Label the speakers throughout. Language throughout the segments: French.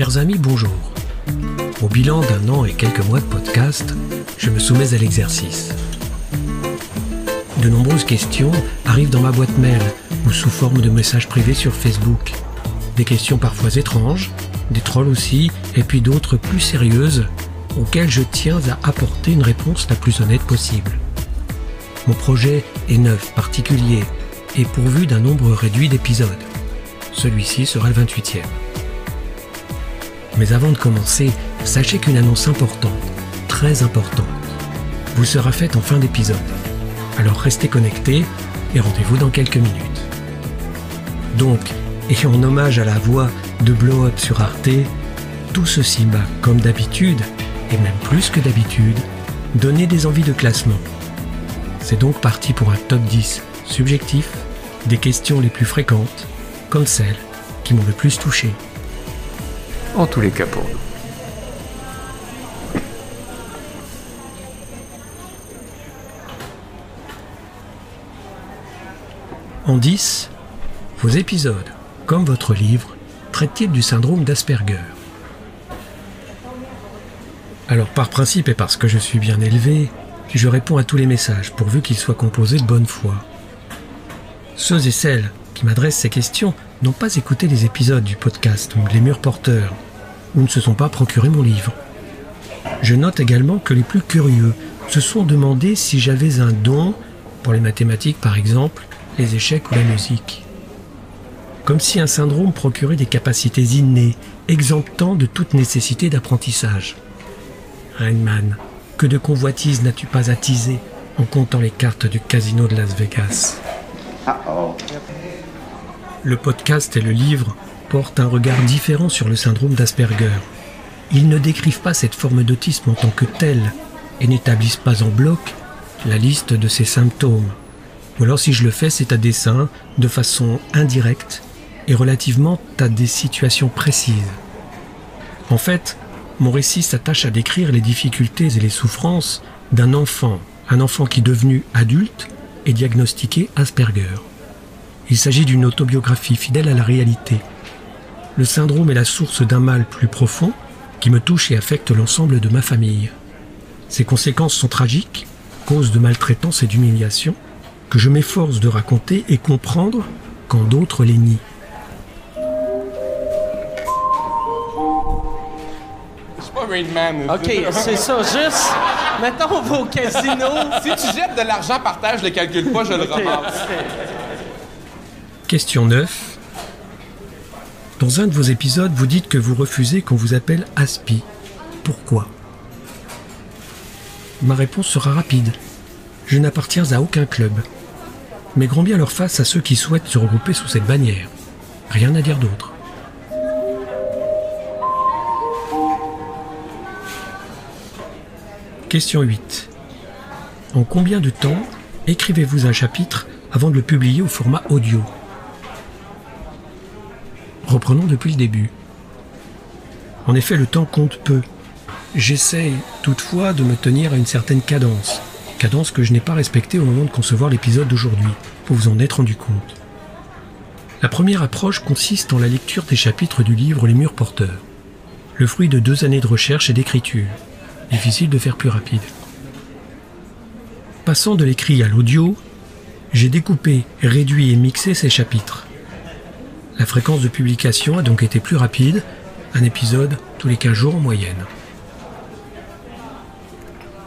Speaker 1: Chers amis, bonjour. Au bilan d'un an et quelques mois de podcast, je me soumets à l'exercice. De nombreuses questions arrivent dans ma boîte mail ou sous forme de messages privés sur Facebook. Des questions parfois étranges, des trolls aussi, et puis d'autres plus sérieuses auxquelles je tiens à apporter une réponse la plus honnête possible. Mon projet est neuf, particulier, et pourvu d'un nombre réduit d'épisodes. Celui-ci sera le 28e. Mais avant de commencer, sachez qu'une annonce importante, très importante, vous sera faite en fin d'épisode. Alors restez connectés et rendez-vous dans quelques minutes. Donc, et en hommage à la voix de Blow Up sur Arte, tout ceci m'a, comme d'habitude, et même plus que d'habitude, donné des envies de classement. C'est donc parti pour un top 10 subjectif des questions les plus fréquentes, comme celles qui m'ont le plus touché.
Speaker 2: En tous les cas pour nous.
Speaker 1: En 10, vos épisodes, comme votre livre, traitent-ils du syndrome d'Asperger? Alors par principe et parce que je suis bien élevé, je réponds à tous les messages pourvu qu'ils soient composés de bonne foi. Ceux et celles qui m'adressent ces questions n'ont pas écouté les épisodes du podcast Les Murs Porteurs, ou ne se sont pas procuré mon livre. Je note également que les plus curieux se sont demandé si j'avais un don, pour les mathématiques par exemple, les échecs ou la musique. Comme si un syndrome procurait des capacités innées, exemptant de toute nécessité d'apprentissage. Rainman, que de convoitises n'as-tu pas attisé en comptant les cartes du casino de Las Vegas? Le podcast et le livre portent un regard différent sur le syndrome d'Asperger. Ils ne décrivent pas cette forme d'autisme en tant que telle et n'établissent pas en bloc la liste de ses symptômes. Ou alors si je le fais, c'est à dessein, de façon indirecte et relativement à des situations précises. En fait, mon récit s'attache à décrire les difficultés et les souffrances d'un enfant, un enfant qui devenu adulte est diagnostiqué Asperger. Il s'agit d'une autobiographie fidèle à la réalité. Le syndrome est la source d'un mal plus profond qui me touche et affecte l'ensemble de ma famille. Ses conséquences sont tragiques, cause de maltraitance et d'humiliation, que je m'efforce de raconter et comprendre quand d'autres les nient.
Speaker 3: OK, c'est ça, juste. Mettons, on va au casino.
Speaker 4: Si tu jettes de l'argent par terre, je le calcule pas, je le ramasse.
Speaker 1: Question 9. Dans un de vos épisodes, vous dites que vous refusez qu'on vous appelle Aspi. Pourquoi? Ma réponse sera rapide. Je n'appartiens à aucun club. Mais grand bien leur face à ceux qui souhaitent se regrouper sous cette bannière. Rien à dire d'autre. Question 8. En combien de temps écrivez-vous un chapitre avant de le publier au format audio? Reprenons depuis le début. En effet, le temps compte peu. J'essaye toutefois de me tenir à une certaine cadence, cadence que je n'ai pas respectée au moment de concevoir l'épisode d'aujourd'hui, vous vous en être rendu compte. La première approche consiste en la lecture des chapitres du livre Les Murs Porteurs, le fruit de deux années de recherche et d'écriture. Difficile de faire plus rapide. Passant de l'écrit à l'audio, j'ai découpé, réduit et mixé ces chapitres. La fréquence de publication a donc été plus rapide, un épisode tous les 15 jours en moyenne.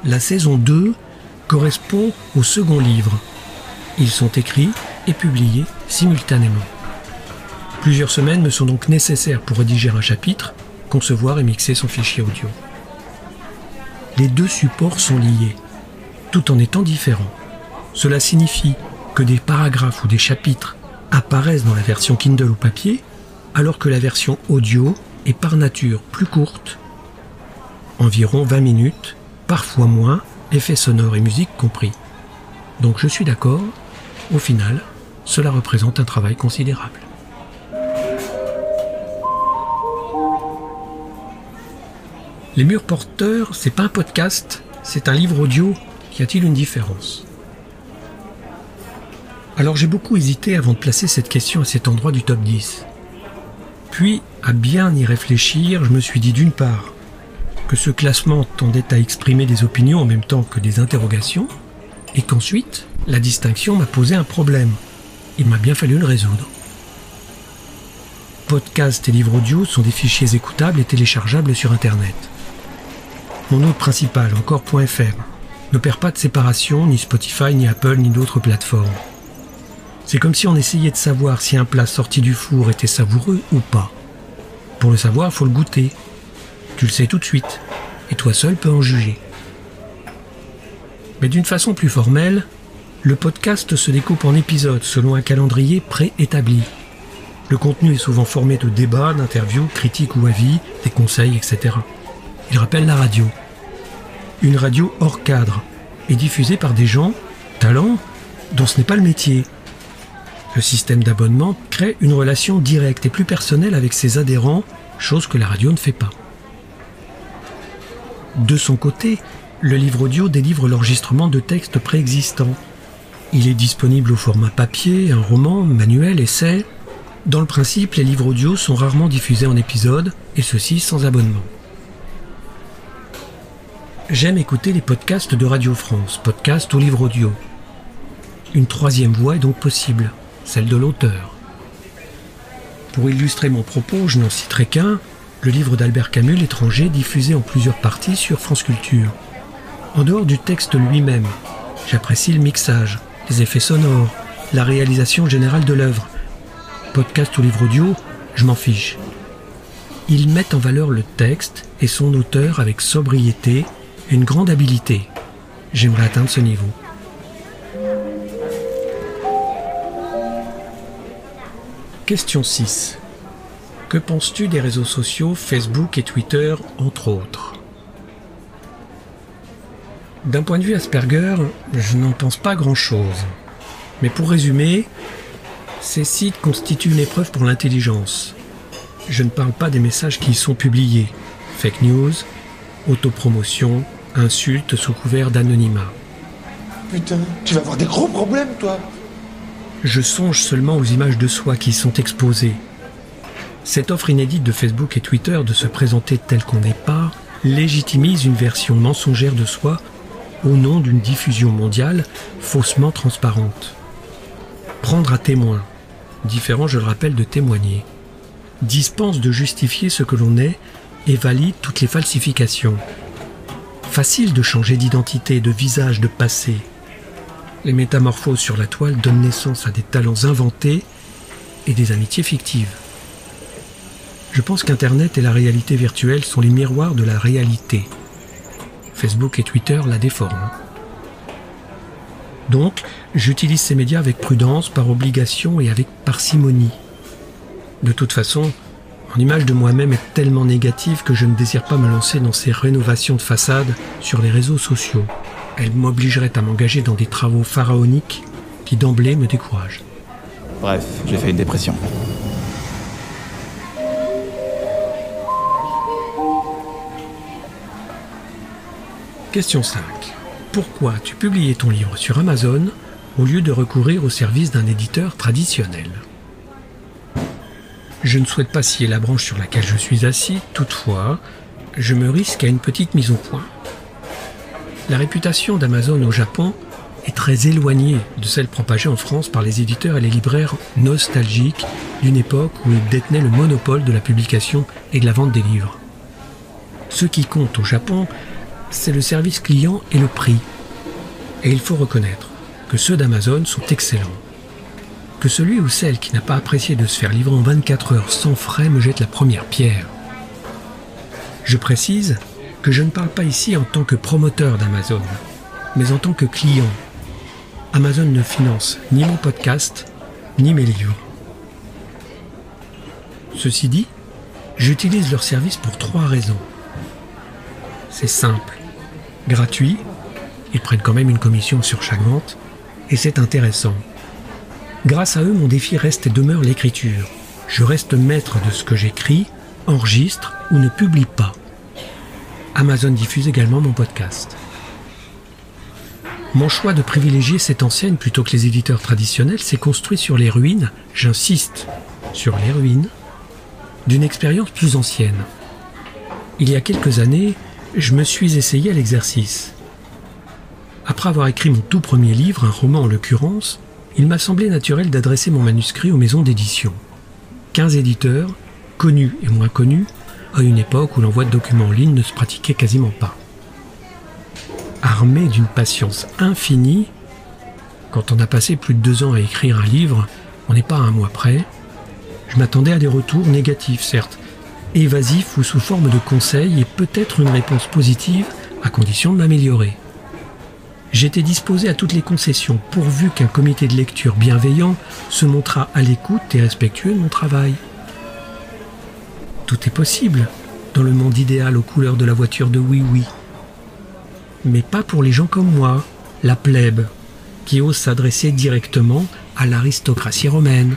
Speaker 1: La saison 2 correspond au second livre. Ils sont écrits et publiés simultanément. Plusieurs semaines me sont donc nécessaires pour rédiger un chapitre, concevoir et mixer son fichier audio. Les deux supports sont liés, tout en étant différents. Cela signifie que des paragraphes ou des chapitres apparaissent dans la version Kindle ou papier, alors que la version audio est par nature plus courte, environ 20 minutes, parfois moins, effets sonores et musique compris. Donc je suis d'accord, au final, cela représente un travail considérable. Les murs porteurs, c'est pas un podcast, c'est un livre audio. Y a-t-il une différence? Alors j'ai beaucoup hésité avant de placer cette question à cet endroit du top 10. Puis, à bien y réfléchir, je me suis dit d'une part que ce classement tendait à exprimer des opinions en même temps que des interrogations, et qu'ensuite, la distinction m'a posé un problème. Il m'a bien fallu le résoudre. Podcasts et livres audio sont des fichiers écoutables et téléchargeables sur Internet. Mon hôte principal, encore.fr, n'opère pas de séparation, ni Spotify, ni Apple, ni d'autres plateformes. C'est comme si on essayait de savoir si un plat sorti du four était savoureux ou pas. Pour le savoir, faut le goûter. Tu le sais tout de suite, et toi seul peux en juger. Mais d'une façon plus formelle, le podcast se découpe en épisodes selon un calendrier préétabli. Le contenu est souvent formé de débats, d'interviews, critiques ou avis, des conseils, etc. Il rappelle la radio. Une radio hors cadre et diffusée par des gens, talents, dont ce n'est pas le métier. Le système d'abonnement crée une relation directe et plus personnelle avec ses adhérents, chose que la radio ne fait pas. De son côté, le livre audio délivre l'enregistrement de textes préexistants. Il est disponible au format papier, un roman, manuel, essai. Dans le principe, les livres audio sont rarement diffusés en épisodes, et ceci sans abonnement. J'aime écouter les podcasts de Radio France, podcasts ou livres audio. Une troisième voie est donc possible, celle de l'auteur. Pour illustrer mon propos, je n'en citerai qu'un, le livre d'Albert Camus, L'étranger, diffusé en plusieurs parties sur France Culture. En dehors du texte lui-même, j'apprécie le mixage, les effets sonores, la réalisation générale de l'œuvre. Podcast ou livre audio, je m'en fiche. Ils mettent en valeur le texte et son auteur avec sobriété une grande habileté. J'aimerais atteindre ce niveau. Question 6. Que penses-tu des réseaux sociaux Facebook et Twitter, entre autres? D'un point de vue Asperger, je n'en pense pas grand-chose. Mais pour résumer, ces sites constituent une épreuve pour l'intelligence. Je ne parle pas des messages qui y sont publiés. Fake news, autopromotion, insultes sous couvert d'anonymat.
Speaker 5: Putain, tu vas avoir des gros problèmes, toi
Speaker 1: Je songe seulement aux images de soi qui sont exposées. Cette offre inédite de Facebook et Twitter de se présenter tel qu'on n'est pas légitimise une version mensongère de soi au nom d'une diffusion mondiale faussement transparente. Prendre à témoin, différent je le rappelle de témoigner, dispense de justifier ce que l'on est et valide toutes les falsifications. Facile de changer d'identité, de visage, de passé. Les métamorphoses sur la toile donnent naissance à des talents inventés et des amitiés fictives. Je pense qu'Internet et la réalité virtuelle sont les miroirs de la réalité. Facebook et Twitter la déforment. Donc, j'utilise ces médias avec prudence, par obligation et avec parcimonie. De toute façon, mon image de moi-même est tellement négative que je ne désire pas me lancer dans ces rénovations de façade sur les réseaux sociaux. Elles m'obligeraient à m'engager dans des travaux pharaoniques qui d'emblée me découragent.
Speaker 6: Bref, j'ai fait une dépression.
Speaker 1: Question 5. Pourquoi tu publié ton livre sur Amazon au lieu de recourir au service d'un éditeur traditionnel? Je ne souhaite pas scier la branche sur laquelle je suis assis, toutefois, je me risque à une petite mise au point. La réputation d'Amazon au Japon est très éloignée de celle propagée en France par les éditeurs et les libraires nostalgiques d'une époque où ils détenaient le monopole de la publication et de la vente des livres. Ce qui compte au Japon, c'est le service client et le prix. Et il faut reconnaître que ceux d'Amazon sont excellents. Que celui ou celle qui n'a pas apprécié de se faire livrer en 24 heures sans frais me jette la première pierre. Je précise que je ne parle pas ici en tant que promoteur d'Amazon, mais en tant que client. Amazon ne finance ni mon podcast, ni mes livres. Ceci dit, j'utilise leur service pour trois raisons. C'est simple, gratuit, ils prennent quand même une commission sur chaque vente, et c'est intéressant. Grâce à eux, mon défi reste et demeure l'écriture. Je reste maître de ce que j'écris, enregistre ou ne publie pas. Amazon diffuse également mon podcast. Mon choix de privilégier cette enseigne plutôt que les éditeurs traditionnels s'est construit sur les ruines, j'insiste, sur les ruines d'une expérience plus ancienne. Il y a quelques années, je me suis essayé à l'exercice. Après avoir écrit mon tout premier livre, un roman en l'occurrence, il m'a semblé naturel d'adresser mon manuscrit aux maisons d'édition. 15 éditeurs, connus et moins connus, à une époque où l'envoi de documents en ligne ne se pratiquait quasiment pas. Armé d'une patience infinie, quand on a passé plus de deux ans à écrire un livre, on n'est pas un mois près, je m'attendais à des retours négatifs, certes, évasifs ou sous forme de conseils et peut-être une réponse positive à condition de m'améliorer. J'étais disposé à toutes les concessions pourvu qu'un comité de lecture bienveillant se montrât à l'écoute et respectueux de mon travail. Tout est possible dans le monde idéal aux couleurs de la voiture de Oui Oui. Mais pas pour les gens comme moi, la plèbe, qui ose s'adresser directement à l'aristocratie romaine.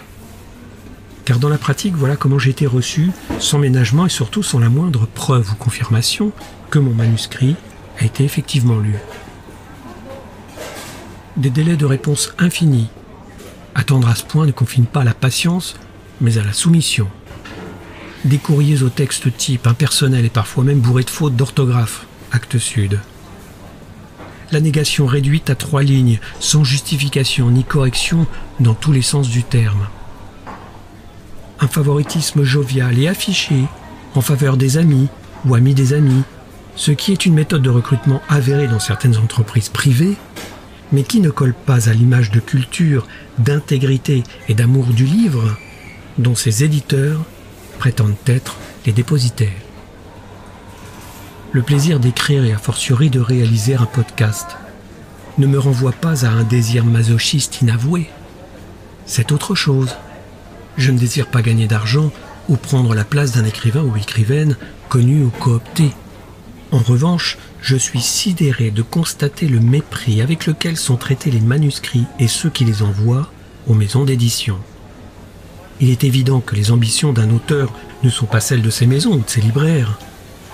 Speaker 1: Car dans la pratique, voilà comment j'ai été reçu, sans ménagement et surtout sans la moindre preuve ou confirmation que mon manuscrit a été effectivement lu. Des délais de réponse infinis. Attendre à ce point ne confine pas à la patience, mais à la soumission. Des courriers au texte type impersonnel et parfois même bourrés de fautes d'orthographe. Acte Sud. La négation réduite à trois lignes, sans justification ni correction dans tous les sens du terme. Un favoritisme jovial et affiché en faveur des amis ou amis des amis, ce qui est une méthode de recrutement avérée dans certaines entreprises privées, mais qui ne colle pas à l'image de culture, d'intégrité et d'amour du livre dont ses éditeurs prétendent être les dépositaires. Le plaisir d'écrire et a fortiori de réaliser un podcast ne me renvoie pas à un désir masochiste inavoué. C'est autre chose. Je ne désire pas gagner d'argent ou prendre la place d'un écrivain ou écrivaine connu ou coopté. En revanche, je suis sidéré de constater le mépris avec lequel sont traités les manuscrits et ceux qui les envoient aux maisons d'édition. Il est évident que les ambitions d'un auteur ne sont pas celles de ses maisons ou de ses libraires.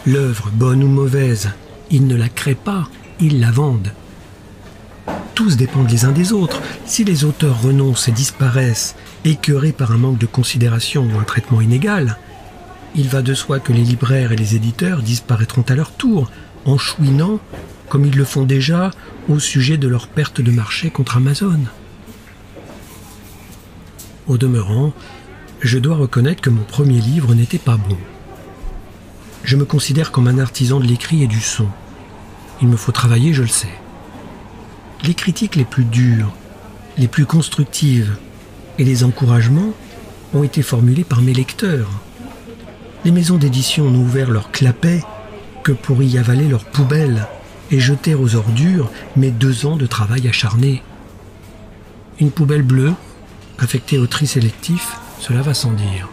Speaker 1: L'œuvre, bonne ou mauvaise, ils ne la créent pas, ils la vendent. Tous dépendent les uns des autres. Si les auteurs renoncent et disparaissent, écœurés par un manque de considération ou un traitement inégal, il va de soi que les libraires et les éditeurs disparaîtront à leur tour, en chouinant, comme ils le font déjà, au sujet de leur perte de marché contre Amazon. Au demeurant, je dois reconnaître que mon premier livre n'était pas bon. Je me considère comme un artisan de l'écrit et du son. Il me faut travailler, je le sais. Les critiques les plus dures, les plus constructives et les encouragements ont été formulés par mes lecteurs. Les maisons d'édition n'ont ouvert leur clapet que pour y avaler leurs poubelles et jeter aux ordures mes deux ans de travail acharné. Une poubelle bleue, affectée au tri sélectif, cela va sans dire.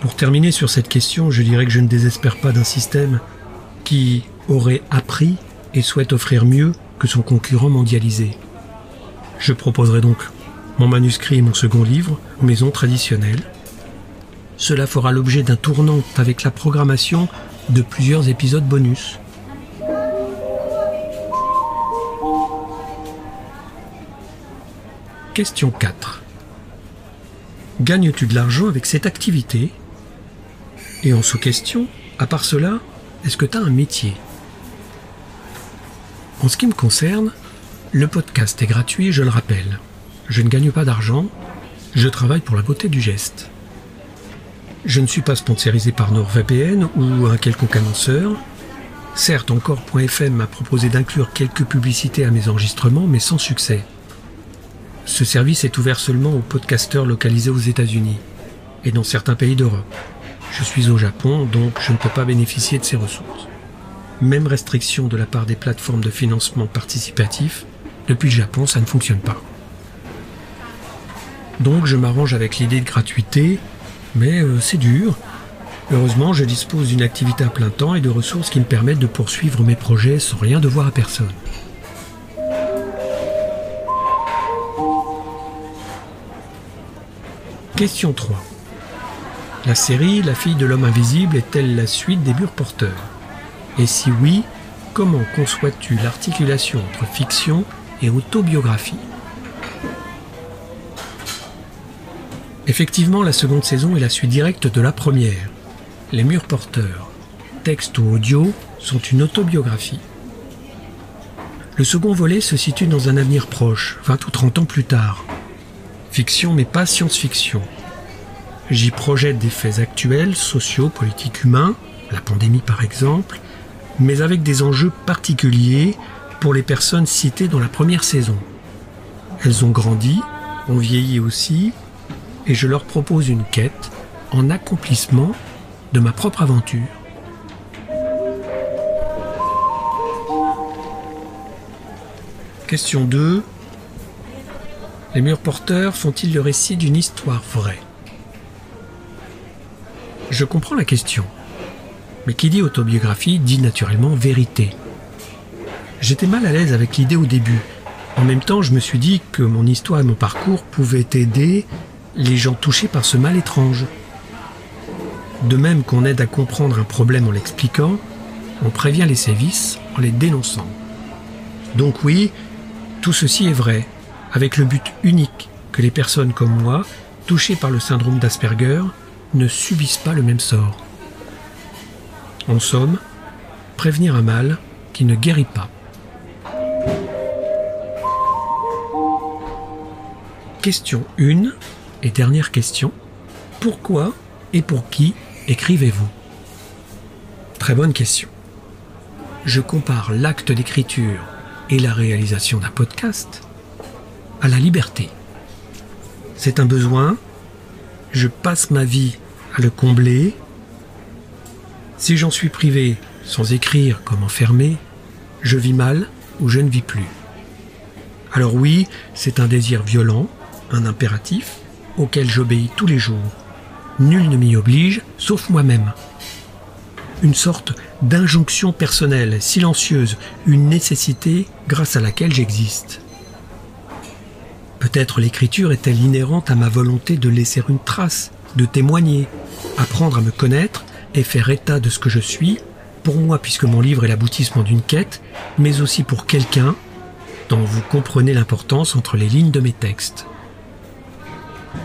Speaker 1: Pour terminer sur cette question, je dirais que je ne désespère pas d'un système qui aurait appris et souhaite offrir mieux que son concurrent mondialisé. Je proposerai donc mon manuscrit et mon second livre aux maisons traditionnelles. Cela fera l'objet d'un tournant avec la programmation de plusieurs épisodes bonus. Question 4. Gagnes-tu de l'argent avec cette activité? Et en sous-question, à part cela, est-ce que tu as un métier? En ce qui me concerne, le podcast est gratuit, je le rappelle. Je ne gagne pas d'argent, je travaille pour la beauté du geste. Je ne suis pas sponsorisé par NordVPN ou un quelconque annonceur. Certes, encore.fm m'a proposé d'inclure quelques publicités à mes enregistrements, mais sans succès. Ce service est ouvert seulement aux podcasteurs localisés aux États-Unis et dans certains pays d'Europe. Je suis au Japon, donc je ne peux pas bénéficier de ces ressources. Même restriction de la part des plateformes de financement participatif, depuis le Japon, ça ne fonctionne pas. Donc je m'arrange avec l'idée de gratuité, mais euh, c'est dur. Heureusement, je dispose d'une activité à plein temps et de ressources qui me permettent de poursuivre mes projets sans rien devoir à personne. Question 3. La série La fille de l'homme invisible est-elle la suite des murs porteurs? Et si oui, comment conçois-tu l'articulation entre fiction et autobiographie? Effectivement, la seconde saison est la suite directe de la première. Les murs porteurs, texte ou audio, sont une autobiographie. Le second volet se situe dans un avenir proche, 20 ou 30 ans plus tard. Fiction mais pas science-fiction. J'y projette des faits actuels, sociaux, politiques, humains, la pandémie par exemple, mais avec des enjeux particuliers pour les personnes citées dans la première saison. Elles ont grandi, ont vieilli aussi, et je leur propose une quête en accomplissement de ma propre aventure. Question 2. Les murs porteurs font-ils le récit d'une histoire vraie? Je comprends la question. Mais qui dit autobiographie dit naturellement vérité. J'étais mal à l'aise avec l'idée au début. En même temps, je me suis dit que mon histoire et mon parcours pouvaient aider les gens touchés par ce mal étrange. De même qu'on aide à comprendre un problème en l'expliquant, on prévient les sévices en les dénonçant. Donc oui, tout ceci est vrai, avec le but unique que les personnes comme moi, touchées par le syndrome d'Asperger, ne subissent pas le même sort. En somme, prévenir un mal qui ne guérit pas. Question 1 et dernière question. Pourquoi et pour qui écrivez-vous? Très bonne question. Je compare l'acte d'écriture et la réalisation d'un podcast à la liberté. C'est un besoin, je passe ma vie à le combler. Si j'en suis privé sans écrire comme enfermé, je vis mal ou je ne vis plus. Alors oui, c'est un désir violent, un impératif, auquel j'obéis tous les jours. Nul ne m'y oblige, sauf moi-même. Une sorte d'injonction personnelle, silencieuse, une nécessité grâce à laquelle j'existe. Peut-être l'écriture est-elle inhérente à ma volonté de laisser une trace, de témoigner, apprendre à me connaître et faire état de ce que je suis, pour moi puisque mon livre est l'aboutissement d'une quête, mais aussi pour quelqu'un dont vous comprenez l'importance entre les lignes de mes textes.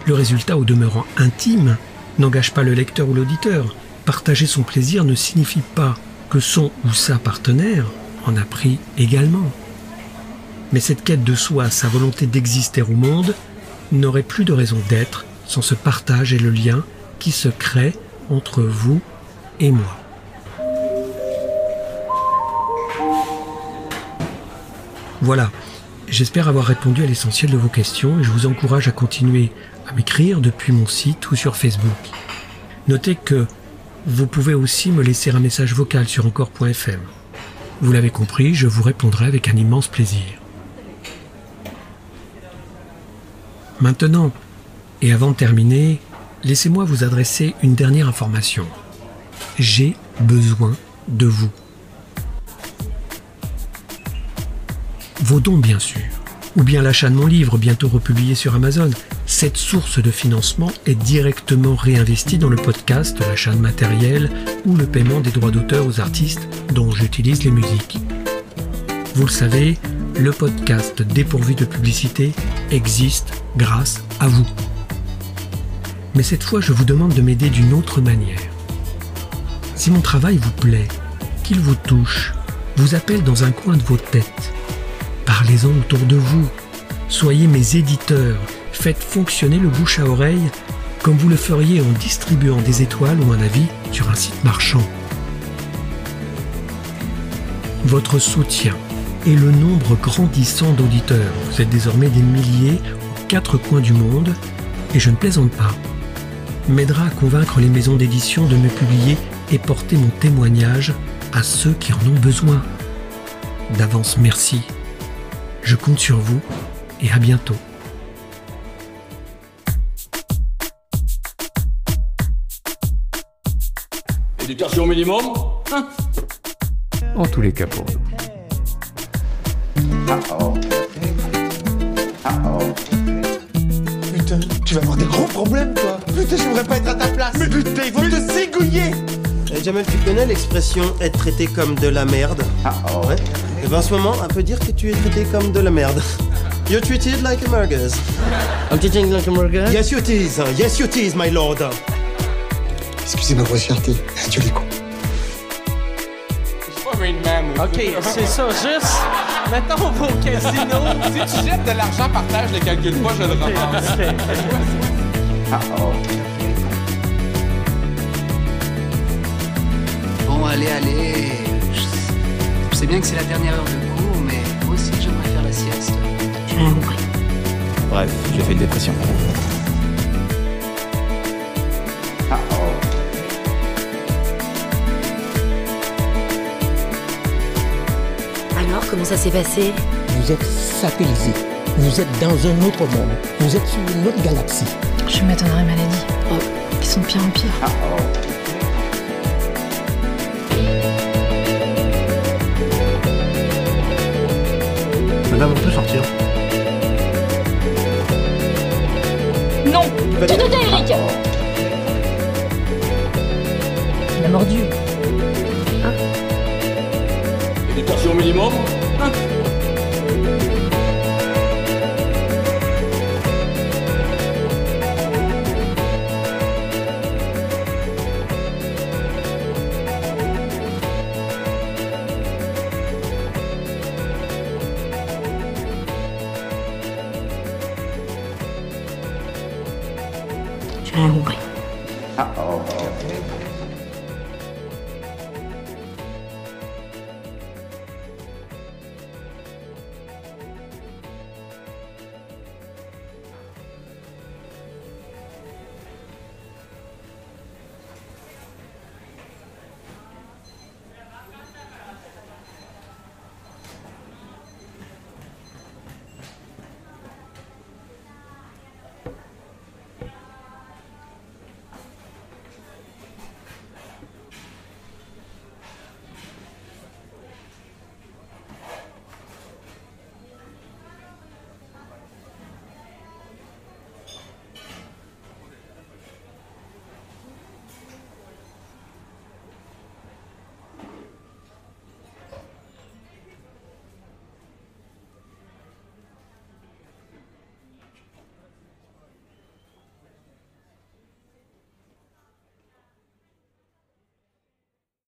Speaker 1: Le résultat, au demeurant intime, n'engage pas le lecteur ou l'auditeur. Partager son plaisir ne signifie pas que son ou sa partenaire en a pris également. Mais cette quête de soi, sa volonté d'exister au monde, n'aurait plus de raison d'être sans ce partage et le lien qui se crée entre vous et moi. Voilà, j'espère avoir répondu à l'essentiel de vos questions et je vous encourage à continuer à m'écrire depuis mon site ou sur Facebook. Notez que vous pouvez aussi me laisser un message vocal sur encore.fm. Vous l'avez compris, je vous répondrai avec un immense plaisir. Maintenant, et avant de terminer, laissez-moi vous adresser une dernière information. J'ai besoin de vous. Vos dons, bien sûr, ou bien l'achat de mon livre, bientôt republié sur Amazon. Cette source de financement est directement réinvestie dans le podcast, l'achat de matériel ou le paiement des droits d'auteur aux artistes dont j'utilise les musiques. Vous le savez, le podcast dépourvu de publicité existe grâce à vous. Mais cette fois, je vous demande de m'aider d'une autre manière. Si mon travail vous plaît, qu'il vous touche, vous appelle dans un coin de vos têtes, parlez-en autour de vous. Soyez mes éditeurs, faites fonctionner le bouche à oreille comme vous le feriez en distribuant des étoiles ou un avis sur un site marchand. Votre soutien et le nombre grandissant d'auditeurs, vous êtes désormais des milliers aux quatre coins du monde, et je ne plaisante pas, m'aidera à convaincre les maisons d'édition de me publier et porter mon témoignage à ceux qui en ont besoin. D'avance, merci. Je compte sur vous et à bientôt.
Speaker 7: Éducation minimum
Speaker 2: En tous les cas pour nous.
Speaker 5: Putain, tu vas avoir des gros problèmes, toi. Putain, j'aimerais pas être à ta place. Mais putain, ils vont te zigouiller.
Speaker 3: Eh, Jamel, tu connais l'expression être traité comme de la merde Ah ouais. Et ben, en ce moment, on peut dire que tu es traité comme de la merde.
Speaker 8: You're treated like a merguez. I'm treating like a merguez?
Speaker 3: Yes, you tease. Yes, you tease, my lord.
Speaker 5: Excusez ma grossièreté. Dieu les cons.
Speaker 8: OK, c'est ça, juste... Mettons, on va au casino.
Speaker 4: Si tu jettes de l'argent par terre, je le calcule pas, je le ramasse.
Speaker 9: Bon, allez, allez. Je sais bien que c'est la dernière heure de cours, mais moi aussi j'aimerais faire la sieste.
Speaker 6: Bref, j'ai fait une dépression.
Speaker 10: Comment ça s'est passé
Speaker 11: Vous êtes satellisé. Vous êtes dans un autre monde. Vous êtes sur une autre galaxie.
Speaker 10: Je m'étonnerais maladie. Oh, ils sont de pire en pire.
Speaker 3: Madame, on peut sortir.
Speaker 10: Non Tu te tais, Eric Il a mordu.
Speaker 7: Éducation minimum